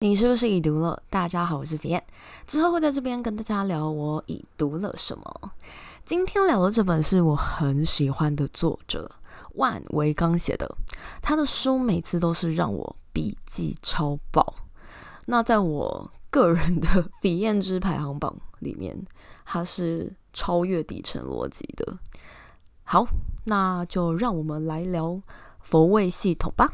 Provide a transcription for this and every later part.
你是不是已读了？大家好，我是 Vianne，之后会在这边跟大家聊我已读了什么。今天聊的这本是我很喜欢的作者万维刚写的，他的书每次都是让我笔记超爆。那在我个人的斐燕之排行榜里面，他是超越底层逻辑的。好，那就让我们来聊佛位系统吧。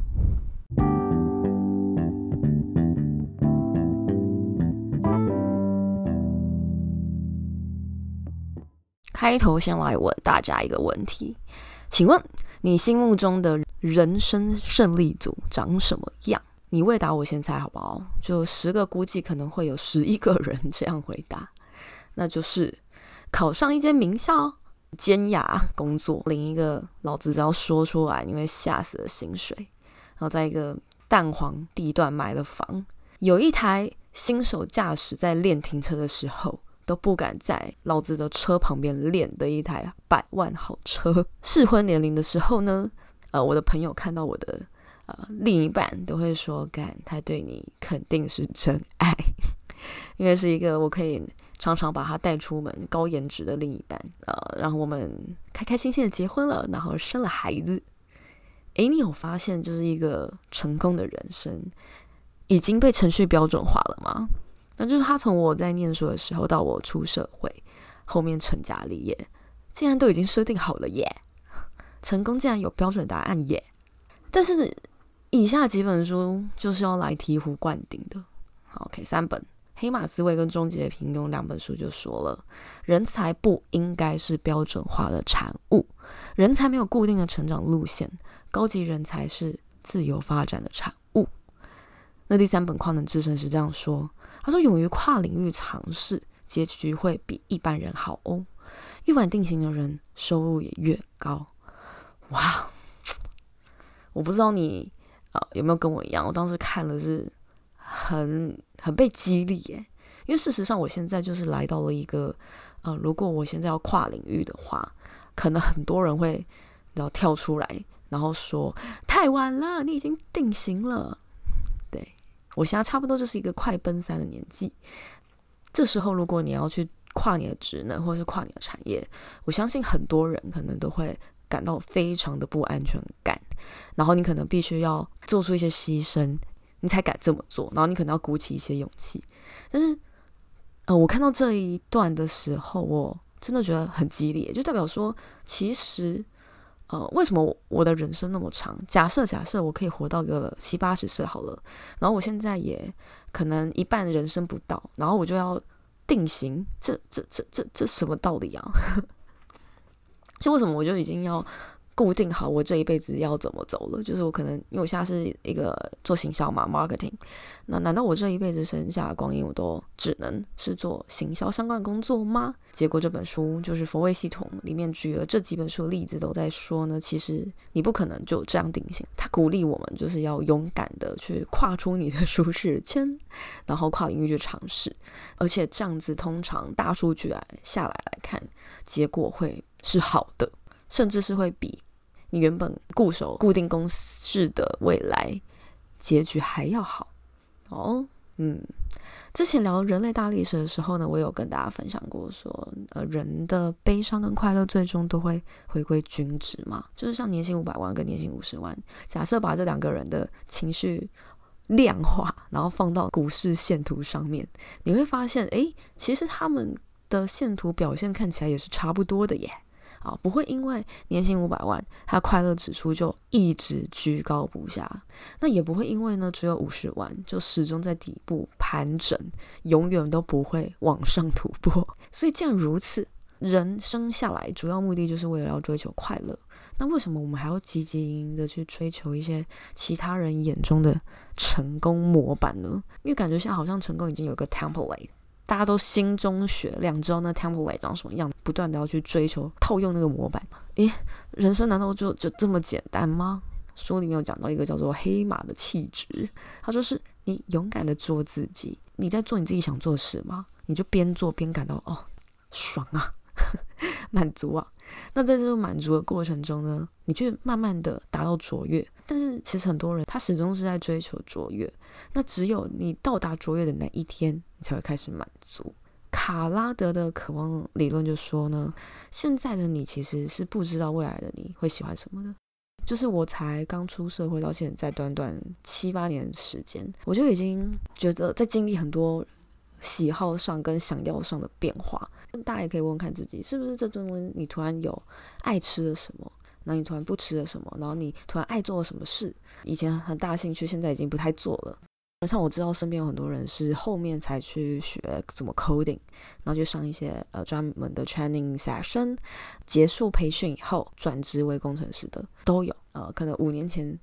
开头先来问大家一个问题，请问你心目中的人生胜利组长什么样？你未答我先猜好不好？就十个，估计可能会有十一个人这样回答，那就是考上一间名校，尖牙工作，领一个老子只要说出来你会吓死的薪水，然后在一个蛋黄地段买了房，有一台新手驾驶在练停车的时候。都不敢在老子的车旁边练的一台百万好车。适婚年龄的时候呢，呃，我的朋友看到我的呃另一半都会说，干，他对你肯定是真爱，因为是一个我可以常常把他带出门、高颜值的另一半。呃，然后我们开开心心的结婚了，然后生了孩子。诶，你有发现，就是一个成功的人生已经被程序标准化了吗？就是他从我在念书的时候到我出社会，后面成家立业，竟然都已经设定好了耶！成功竟然有标准答案耶！但是以下几本书就是要来醍醐灌顶的。，OK，三本《黑马思维》跟《终极的平庸》两本书就说了，人才不应该是标准化的产物，人才没有固定的成长路线，高级人才是自由发展的产物。那第三本《跨能制胜》是这样说。他说：“勇于跨领域尝试，结局会比一般人好哦。越晚定型的人，收入也越高。”哇！我不知道你啊、有没有跟我一样，我当时看了是很很被激励耶。因为事实上，我现在就是来到了一个呃，如果我现在要跨领域的话，可能很多人会然后跳出来，然后说太晚了，你已经定型了。我现在差不多就是一个快奔三的年纪，这时候如果你要去跨你的职能，或是跨你的产业，我相信很多人可能都会感到非常的不安全感，然后你可能必须要做出一些牺牲，你才敢这么做，然后你可能要鼓起一些勇气。但是，呃，我看到这一段的时候，我真的觉得很激烈，就代表说，其实。呃，为什么我的人生那么长？假设假设我可以活到个七八十岁好了，然后我现在也可能一半人生不到，然后我就要定型，这这这这这什么道理啊？就为什么我就已经要？固定好我这一辈子要怎么走了，就是我可能因为我现在是一个做行销嘛，marketing，那难道我这一辈子剩下的光阴我都只能是做行销相关的工作吗？结果这本书就是佛位系统里面举了这几本书的例子，都在说呢，其实你不可能就这样定型。他鼓励我们就是要勇敢的去跨出你的舒适圈，然后跨领域去尝试，而且这样子通常大数据来下来来看，结果会是好的。甚至是会比你原本固守固定公式的未来结局还要好哦。嗯，之前聊人类大历史的时候呢，我有跟大家分享过说，呃，人的悲伤跟快乐最终都会回归均值嘛，就是像年薪五百万跟年薪五十万，假设把这两个人的情绪量化，然后放到股市线图上面，你会发现，诶，其实他们的线图表现看起来也是差不多的耶。啊，不会因为年薪五百万，他快乐指数就一直居高不下。那也不会因为呢只有五十万，就始终在底部盘整，永远都不会往上突破。所以既然如此，人生下来主要目的就是为了要追求快乐。那为什么我们还要积极营营的去追求一些其他人眼中的成功模板呢？因为感觉现在好像成功已经有个 template。大家都心中雪亮，知道那 temple way 长什么样，不断的要去追求套用那个模板。诶，人生难道就就这么简单吗？书里面有讲到一个叫做黑马的气质，他说是你勇敢的做自己，你在做你自己想做的事吗？你就边做边感到哦爽啊，满足啊。那在这个满足的过程中呢，你去慢慢的达到卓越。但是其实很多人他始终是在追求卓越。那只有你到达卓越的那一天，你才会开始满足。卡拉德的渴望理论就说呢，现在的你其实是不知道未来的你会喜欢什么的。就是我才刚出社会到现在短短七八年时间，我就已经觉得在经历很多喜好上跟想要上的变化。大家也可以问问看自己，是不是这阵你突然有爱吃了什么，然后你突然不吃了什么，然后你突然爱做了什么事，以前很大兴趣，现在已经不太做了。像我知道身边有很多人是后面才去学怎么 coding，然后就上一些呃专门的 training session，结束培训以后转职为工程师的都有。呃，可能五年前、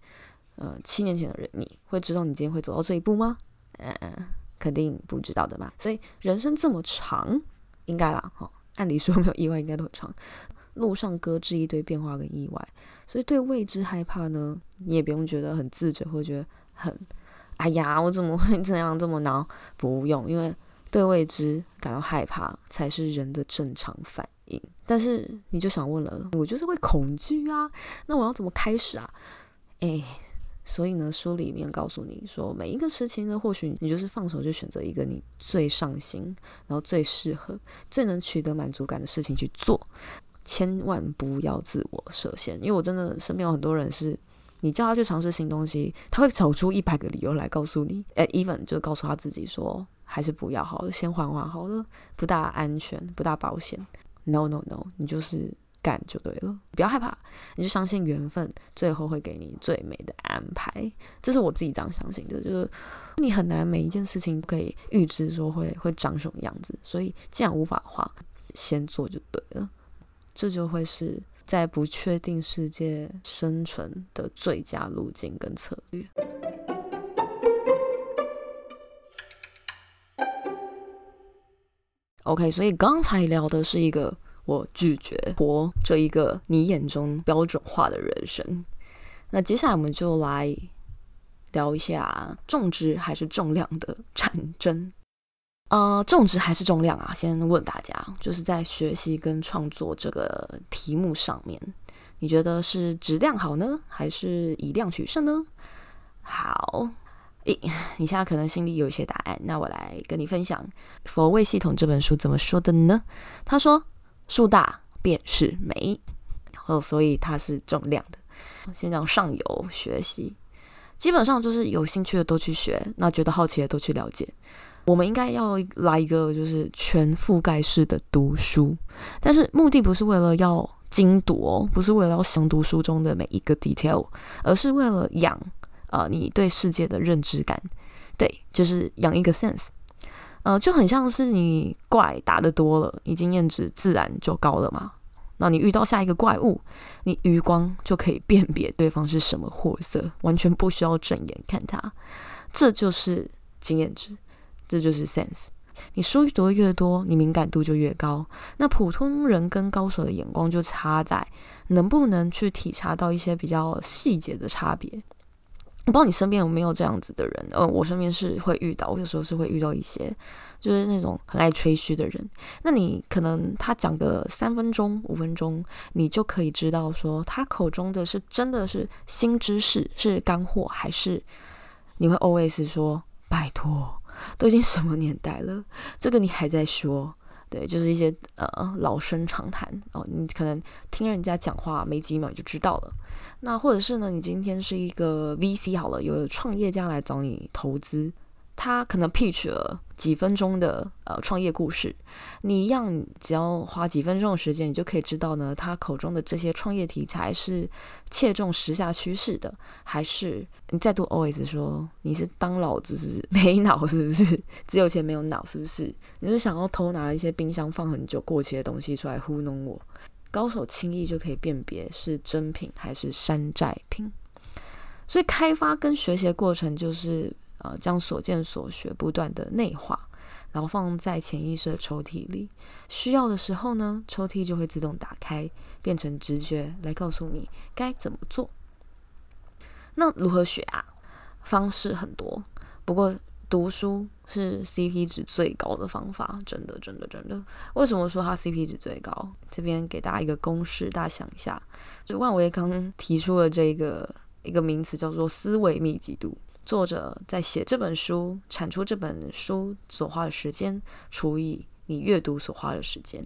呃七年前的人，你会知道你今天会走到这一步吗？嗯、呃，肯定不知道的嘛。所以人生这么长，应该啦，哈、哦，按理说没有意外应该都很长，路上搁置一堆变化跟意外，所以对未知害怕呢，你也不用觉得很自责，或觉得很。哎呀，我怎么会这样这么恼？不用，因为对未知感到害怕才是人的正常反应。但是你就想问了，我就是会恐惧啊，那我要怎么开始啊？哎，所以呢，书里面告诉你说，每一个事情呢，或许你就是放手就选择一个你最上心，然后最适合、最能取得满足感的事情去做，千万不要自我设限。因为我真的身边有很多人是。你叫他去尝试新东西，他会找出一百个理由来告诉你。诶，even 就告诉他自己说，还是不要好了，先缓缓好了，不大安全，不大保险。No no no，你就是干就对了，不要害怕，你就相信缘分，最后会给你最美的安排。这是我自己这样相信的，就是你很难每一件事情可以预知说会会长什么样子，所以既然无法的话，先做就对了，这就会是。在不确定世界生存的最佳路径跟策略。OK，所以刚才聊的是一个我拒绝活这一个你眼中标准化的人生。那接下来我们就来聊一下重质还是重量的战争。呃，重质还是重量啊？先问大家，就是在学习跟创作这个题目上面，你觉得是质量好呢，还是以量取胜呢？好，诶，你现在可能心里有一些答案，那我来跟你分享《佛位系统》这本书怎么说的呢？他说：“树大便是美，然后所以它是重量的。”先讲上游学习，基本上就是有兴趣的都去学，那觉得好奇的都去了解。我们应该要来一个就是全覆盖式的读书，但是目的不是为了要精读哦，不是为了要详读书中的每一个 detail，而是为了养啊、呃、你对世界的认知感，对，就是养一个 sense，呃，就很像是你怪打得多了，你经验值自然就高了嘛。那你遇到下一个怪物，你余光就可以辨别对方是什么货色，完全不需要正眼看他，这就是经验值。这就是 sense。你书读的越多，你敏感度就越高。那普通人跟高手的眼光就差在能不能去体察到一些比较细节的差别。不知道你身边有没有这样子的人？呃，我身边是会遇到，我有时候是会遇到一些，就是那种很爱吹嘘的人。那你可能他讲个三分钟、五分钟，你就可以知道说他口中的是真的是新知识，是干货，还是你会 always 说拜托。都已经什么年代了，这个你还在说？对，就是一些呃老生常谈哦。你可能听人家讲话没几秒就知道了。那或者是呢，你今天是一个 VC 好了，有创业家来找你投资。他可能 pitch 了几分钟的呃创业故事，你一样只要花几分钟的时间，你就可以知道呢，他口中的这些创业题材是切中时下趋势的，还是你再度 always 说你是当老子是没脑是不是？只有钱没有脑是不是？你是想要偷拿一些冰箱放很久过期的东西出来糊弄我？高手轻易就可以辨别是真品还是山寨品，所以开发跟学习的过程就是。呃，将所见所学不断的内化，然后放在潜意识的抽屉里。需要的时候呢，抽屉就会自动打开，变成直觉来告诉你该怎么做。那如何学啊？方式很多，不过读书是 CP 值最高的方法，真的，真的，真的。为什么说它 CP 值最高？这边给大家一个公式，大家想一下，就万维刚提出了这个一个名词叫做思维密集度。作者在写这本书、产出这本书所花的时间，除以你阅读所花的时间。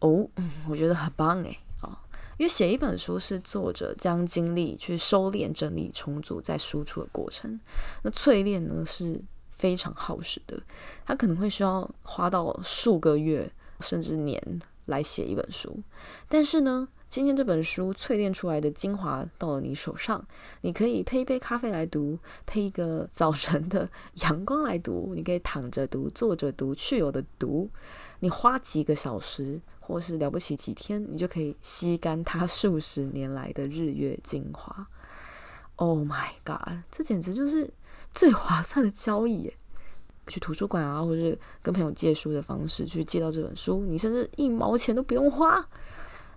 哦，我觉得很棒诶。啊因为写一本书是作者将精力去收敛、整理、重组再输出的过程，那淬炼呢是非常耗时的，他可能会需要花到数个月甚至年来写一本书。但是呢，今天这本书淬炼出来的精华到了你手上，你可以配一杯咖啡来读，配一个早晨的阳光来读，你可以躺着读、坐着读、去油的读，你花几个小时。或是了不起几天，你就可以吸干它数十年来的日月精华。Oh my god，这简直就是最划算的交易！去图书馆啊，或是跟朋友借书的方式去借到这本书，你甚至一毛钱都不用花。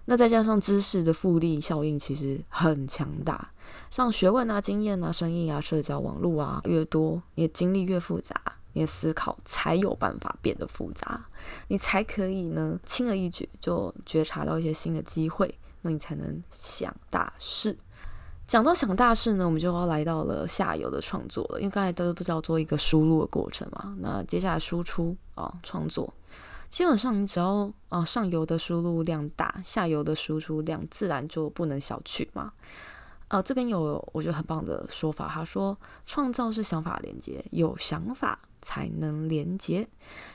那再加上知识的复利效应，其实很强大。像学问啊、经验啊、生意啊、社交网络啊，越多，你的经历越复杂。你的思考才有办法变得复杂，你才可以呢轻而易举就觉察到一些新的机会，那你才能想大事。讲到想大事呢，我们就要来到了下游的创作了，因为刚才都都叫做一个输入的过程嘛。那接下来输出啊，创作，基本上你只要啊上游的输入量大，下游的输出量自然就不能小觑嘛。呃，这边有我觉得很棒的说法，他说创造是想法连接，有想法。才能连接。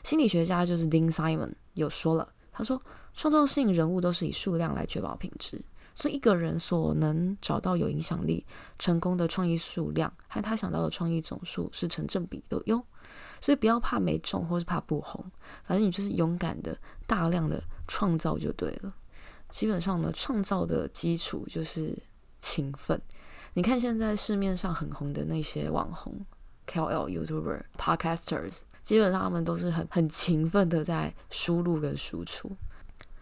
心理学家就是 Dean Simon 有说了，他说创造性人物都是以数量来确保品质，所以一个人所能找到有影响力、成功的创意数量和他想到的创意总数是成正比的哟。所以不要怕没中，或是怕不红，反正你就是勇敢的、大量的创造就对了。基本上呢，创造的基础就是勤奋。你看现在市面上很红的那些网红。KOL、YouTuber、Podcasters，基本上他们都是很很勤奋的在输入跟输出。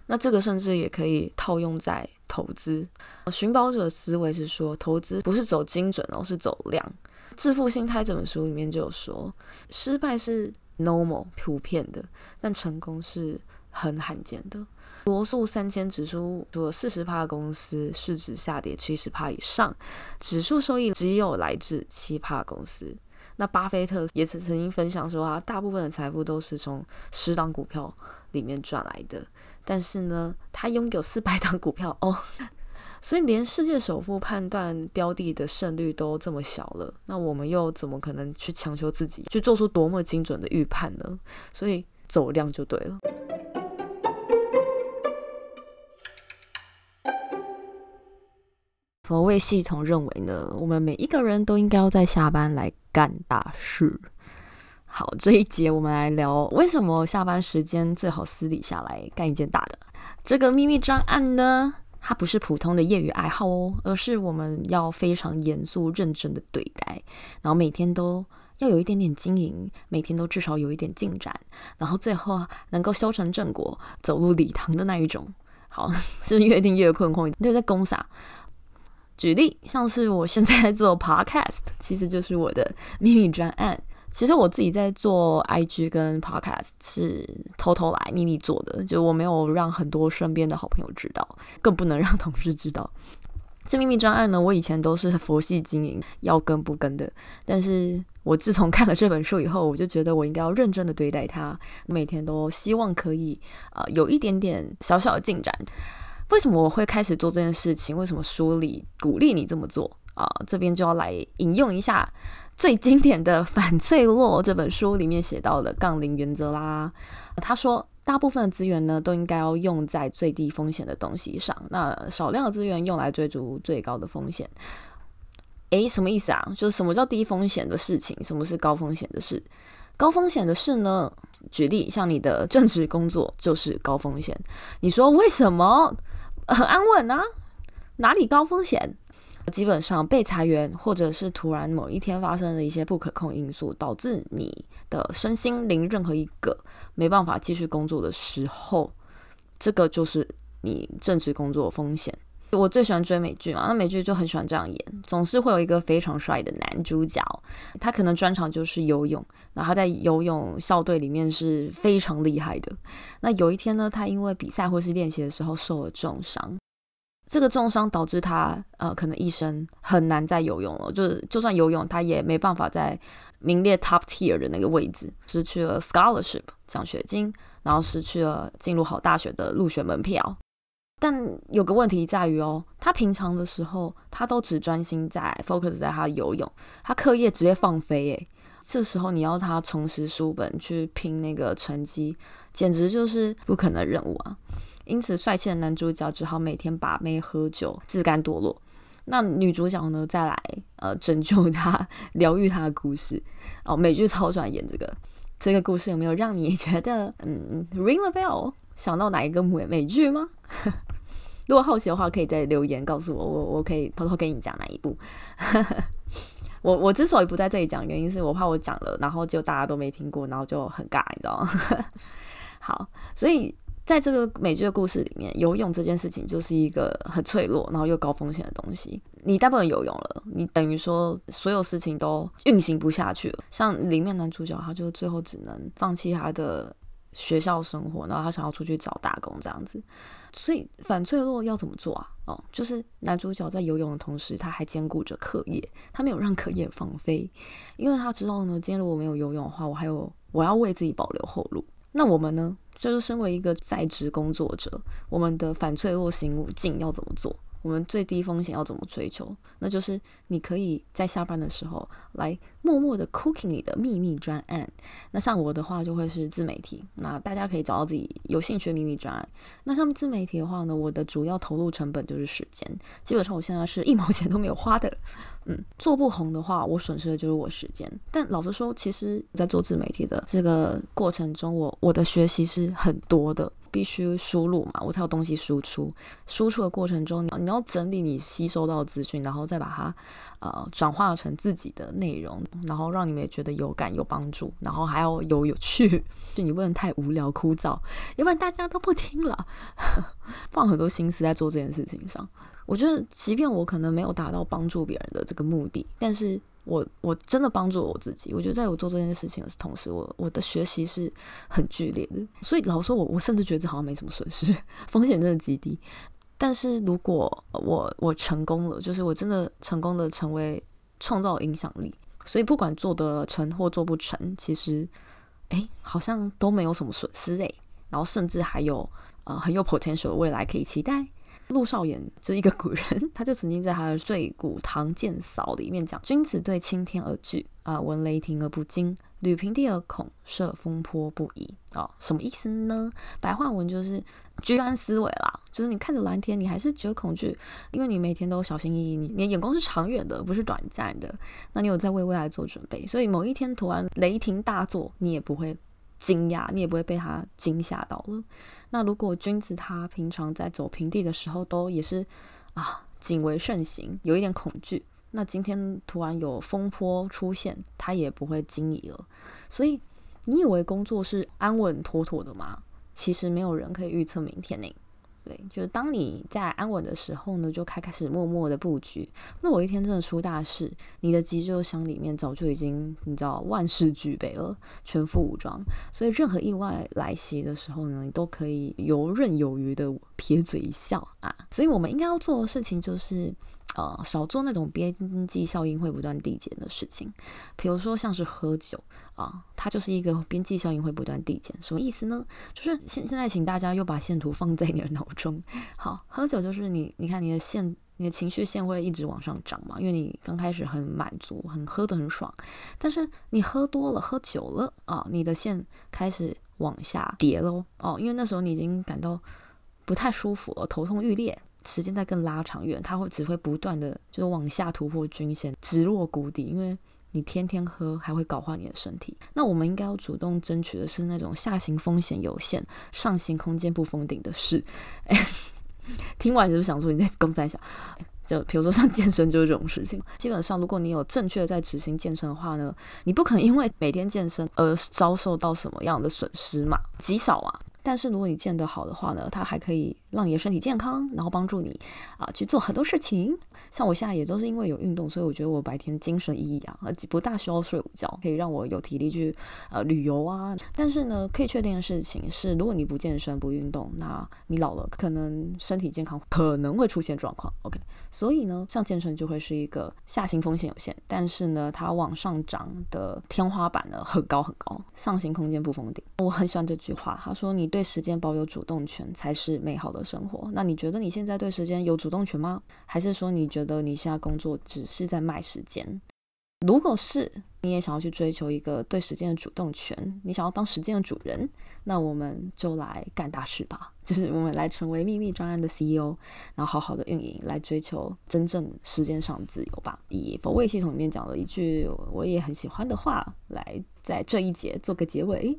那这个甚至也可以套用在投资。寻宝者的思维是说，投资不是走精准哦，是走量。《致富心态》这本书里面就有说，失败是 normal 普遍的，但成功是很罕见的。罗素三千指数除了四十趴公司市值下跌七十趴以上，指数收益只有来自七趴公司。那巴菲特也曾曾经分享说啊，大部分的财富都是从十档股票里面赚来的，但是呢，他拥有四百档股票 哦，所以连世界首富判断标的的胜率都这么小了，那我们又怎么可能去强求自己去做出多么精准的预判呢？所以走量就对了。佛位系统认为呢，我们每一个人都应该要在下班来干大事。好，这一节我们来聊为什么下班时间最好私底下来干一件大的。这个秘密专案呢，它不是普通的业余爱好哦，而是我们要非常严肃认真的对待，然后每天都要有一点点经营，每天都至少有一点进展，然后最后能够修成正果，走入礼堂的那一种。好，是越听越困惑？你在攻啥？举例，像是我现在做 podcast，其实就是我的秘密专案。其实我自己在做 IG 跟 podcast 是偷偷来秘密做的，就我没有让很多身边的好朋友知道，更不能让同事知道。这秘密专案呢，我以前都是佛系经营，要跟不跟的。但是我自从看了这本书以后，我就觉得我应该要认真的对待它，每天都希望可以呃有一点点小小的进展。为什么我会开始做这件事情？为什么书里鼓励你这么做啊？这边就要来引用一下最经典的《反脆弱》这本书里面写到的杠铃原则啦。他说，大部分的资源呢都应该要用在最低风险的东西上，那少量的资源用来追逐最高的风险。诶，什么意思啊？就是什么叫低风险的事情？什么是高风险的事？高风险的事呢？举例，像你的正职工作就是高风险。你说为什么？很安稳啊，哪里高风险？基本上被裁员，或者是突然某一天发生的一些不可控因素，导致你的身心灵任何一个没办法继续工作的时候，这个就是你正职工作风险。我最喜欢追美剧嘛，那美剧就很喜欢这样演，总是会有一个非常帅的男主角，他可能专长就是游泳，然后他在游泳校队里面是非常厉害的。那有一天呢，他因为比赛或是练习的时候受了重伤，这个重伤导致他呃可能一生很难再游泳了，就是就算游泳，他也没办法在名列 top tier 的那个位置，失去了 scholarship 奖学金，然后失去了进入好大学的入学门票。但有个问题在于哦，他平常的时候，他都只专心在 focus 在他游泳，他课业直接放飞诶。这时候你要他重拾书本去拼那个成绩，简直就是不可能的任务啊！因此，帅气的男主角只好每天把妹喝酒，自甘堕落。那女主角呢，再来呃拯救他、疗愈他的故事哦。美剧超喜欢演这个，这个故事有没有让你觉得 嗯 ring the bell？想到哪一个美美剧吗？如果好奇的话，可以在留言告诉我，我我可以偷偷跟你讲哪一部。我我之所以不在这里讲，原因是我怕我讲了，然后就大家都没听过，然后就很尬，你知道吗？好，所以在这个美剧的故事里面，游泳这件事情就是一个很脆弱，然后又高风险的东西。你再不能游泳了，你等于说所有事情都运行不下去了。像里面男主角，他就最后只能放弃他的。学校生活，然后他想要出去找打工这样子，所以反脆弱要怎么做啊？哦，就是男主角在游泳的同时，他还兼顾着课业，他没有让课业放飞，因为他知道呢，今天如果没有游泳的话，我还有我要为自己保留后路。那我们呢，就是身为一个在职工作者，我们的反脆弱型武警要怎么做？我们最低风险要怎么追求？那就是你可以在下班的时候来默默的 cooking 你的秘密专案。那像我的话就会是自媒体，那大家可以找到自己有兴趣的秘密专案。那像自媒体的话呢，我的主要投入成本就是时间，基本上我现在是一毛钱都没有花的。嗯，做不红的话，我损失的就是我时间。但老实说，其实在做自媒体的这个过程中，我我的学习是很多的。必须输入嘛，我才有东西输出。输出的过程中，你要你要整理你吸收到的资讯，然后再把它呃转化成自己的内容，然后让你们也觉得有感有帮助，然后还要有有趣，就你不能太无聊枯燥，要不然大家都不听了。放很多心思在做这件事情上，我觉得，即便我可能没有达到帮助别人的这个目的，但是。我我真的帮助了我自己，我觉得在我做这件事情的同时，我我的学习是很剧烈的，所以老说我我甚至觉得好像没什么损失，风险真的极低。但是如果我我成功了，就是我真的成功的成为创造影响力，所以不管做得成或做不成，其实哎好像都没有什么损失哎，然后甚至还有呃很有 potential 的未来可以期待。陆少言就是一个古人，他就曾经在他的《醉古堂见扫》里面讲：“君子对青天而惧啊，闻雷霆而不惊，履平地而恐，涉风波不已。”哦，什么意思呢？白话文就是居安思危啦，就是你看着蓝天，你还是觉得恐惧，因为你每天都小心翼翼，你你眼光是长远的，不是短暂的。那你有在为未来做准备，所以某一天突然雷霆大作，你也不会惊讶，你也不会被他惊吓到了。那如果君子他平常在走平地的时候都也是啊谨为慎行，有一点恐惧，那今天突然有风波出现，他也不会惊疑了。所以你以为工作是安稳妥妥的吗？其实没有人可以预测明天呢。对，就是当你在安稳的时候呢，就开开始默默的布局。那我一天真的出大事，你的急救箱里面早就已经你知道万事俱备了，全副武装。所以任何意外来袭的时候呢，你都可以游刃有余的撇嘴一笑啊。所以我们应该要做的事情就是。呃，少做那种边际效应会不断递减的事情，比如说像是喝酒啊、它就是一个边际效应会不断递减。什么意思呢？就是现现在请大家又把线图放在你的脑中。好，喝酒就是你，你看你的线，你的情绪线会一直往上涨嘛，因为你刚开始很满足，很喝得很爽，但是你喝多了，喝酒了啊、你的线开始往下跌喽。哦，因为那时候你已经感到不太舒服了，头痛欲裂。时间再更拉长远，它会只会不断的就是往下突破均线，直落谷底。因为你天天喝，还会搞坏你的身体。那我们应该要主动争取的是那种下行风险有限，上行空间不封顶的事。哎，听完你就想说你在公司在想，就比如说像健身就是这种事情。基本上，如果你有正确的在执行健身的话呢，你不可能因为每天健身而遭受到什么样的损失嘛，极少啊。但是如果你健得好的话呢，它还可以让你的身体健康，然后帮助你啊去做很多事情。像我现在也都是因为有运动，所以我觉得我白天精神奕奕啊，而且不大需要睡午觉，可以让我有体力去呃旅游啊。但是呢，可以确定的事情是，如果你不健身不运动，那你老了可能身体健康可能会出现状况。OK，所以呢，像健身就会是一个下行风险有限，但是呢，它往上涨的天花板呢很高很高，上行空间不封顶。我很喜欢这句话，他说：“你对时间保有主动权才是美好的生活。”那你觉得你现在对时间有主动权吗？还是说你觉得？你现在工作只是在卖时间。如果是你也想要去追求一个对时间的主动权，你想要当时间的主人，那我们就来干大事吧。就是我们来成为秘密专案的 CEO，然后好好的运营，来追求真正时间上的自由吧。以佛位系统里面讲了一句我也很喜欢的话，来在这一节做个结尾。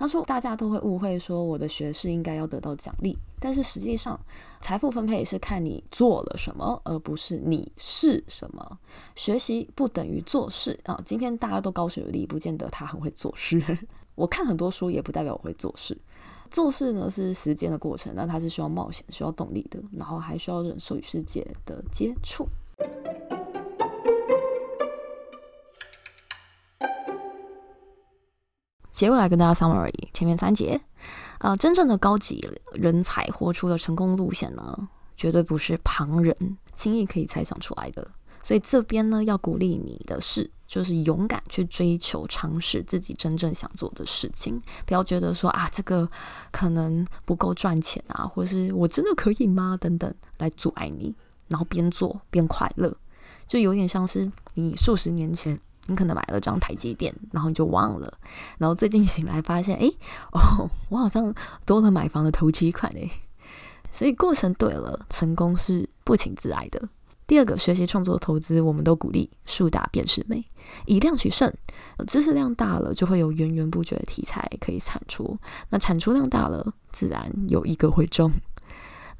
他说：“大家都会误会说我的学士应该要得到奖励，但是实际上，财富分配是看你做了什么，而不是你是什么。学习不等于做事啊！今天大家都高学历，不见得他很会做事。我看很多书，也不代表我会做事。做事呢是时间的过程，那它是需要冒险、需要动力的，然后还需要忍受与世界的接触。”结尾来跟大家 summary 前面三节，呃，真正的高级人才活出的成功路线呢，绝对不是旁人轻易可以猜想出来的。所以这边呢，要鼓励你的是，就是勇敢去追求、尝试自己真正想做的事情，不要觉得说啊，这个可能不够赚钱啊，或是我真的可以吗？等等，来阻碍你，然后边做边快乐，就有点像是你数十年前。你可能买了张台积电，然后你就忘了，然后最近醒来发现，哎，哦，我好像多了买房的头期款哎，所以过程对了，成功是不请自来的。第二个，学习创作投资，我们都鼓励树大便是美，以量取胜，知识量大了，就会有源源不绝的题材可以产出，那产出量大了，自然有一个会中。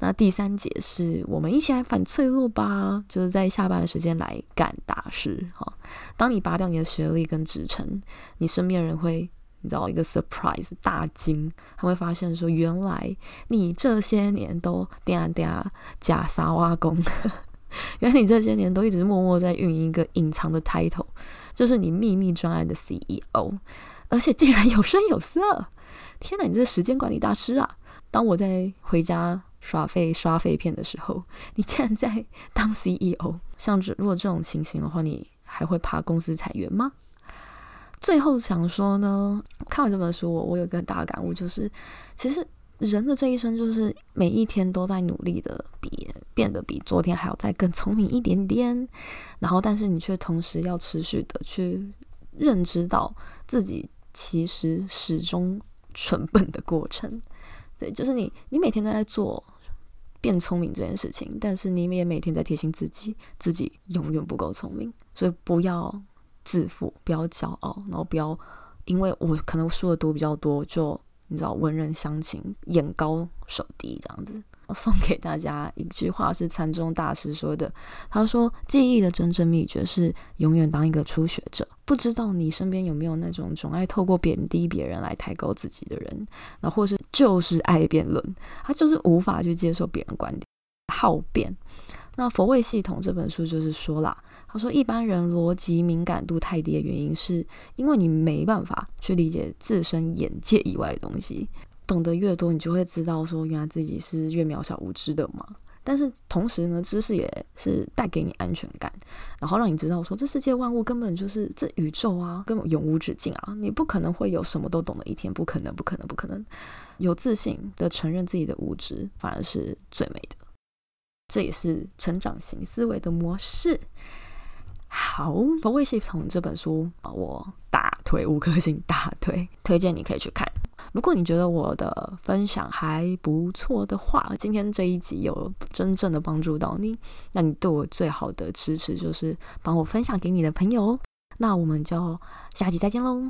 那第三节是我们一起来反脆弱吧，就是在下班的时间来干大事哈。当你拔掉你的学历跟职称，你身边人会你知道一个 surprise 大惊，他会发现说，原来你这些年都嗲嗲假沙挖工，原来你这些年都一直默默在运营一个隐藏的 title，就是你秘密专案的 CEO，而且竟然有声有色，天哪，你这是时间管理大师啊！当我在回家。耍废刷废片的时候，你竟然在当 CEO，像这如果这种情形的话，你还会怕公司裁员吗？最后想说呢，看完这本书，我我有个大感悟，就是其实人的这一生，就是每一天都在努力的比变得比昨天还要再更聪明一点点，然后但是你却同时要持续的去认知到自己其实始终蠢笨的过程。对，就是你，你每天都在做变聪明这件事情，但是你也每天在提醒自己，自己永远不够聪明，所以不要自负，不要骄傲，然后不要因为我可能输的多比较多，就你知道文人相轻，眼高手低这样子。送给大家一句话，是禅宗大师说的。他说：“记忆的真正秘诀是永远当一个初学者。不知道你身边有没有那种总爱透过贬低别人来抬高自己的人，那或是就是爱辩论，他就是无法去接受别人观点，好辩。那佛位系统这本书就是说啦，他说一般人逻辑敏感度太低的原因，是因为你没办法去理解自身眼界以外的东西。”懂得越多，你就会知道说，原来自己是越渺小无知的嘛。但是同时呢，知识也是带给你安全感，然后让你知道说，这世界万物根本就是这宇宙啊，根本永无止境啊。你不可能会有什么都懂的一天，不可能，不可能，不可能。有自信的承认自己的无知，反而是最美的。这也是成长型思维的模式。好，防卫系统这本书啊，我大推五颗星，大推，推荐你可以去看。如果你觉得我的分享还不错的话，今天这一集有真正的帮助到你，那你对我最好的支持就是帮我分享给你的朋友。那我们就下集再见喽。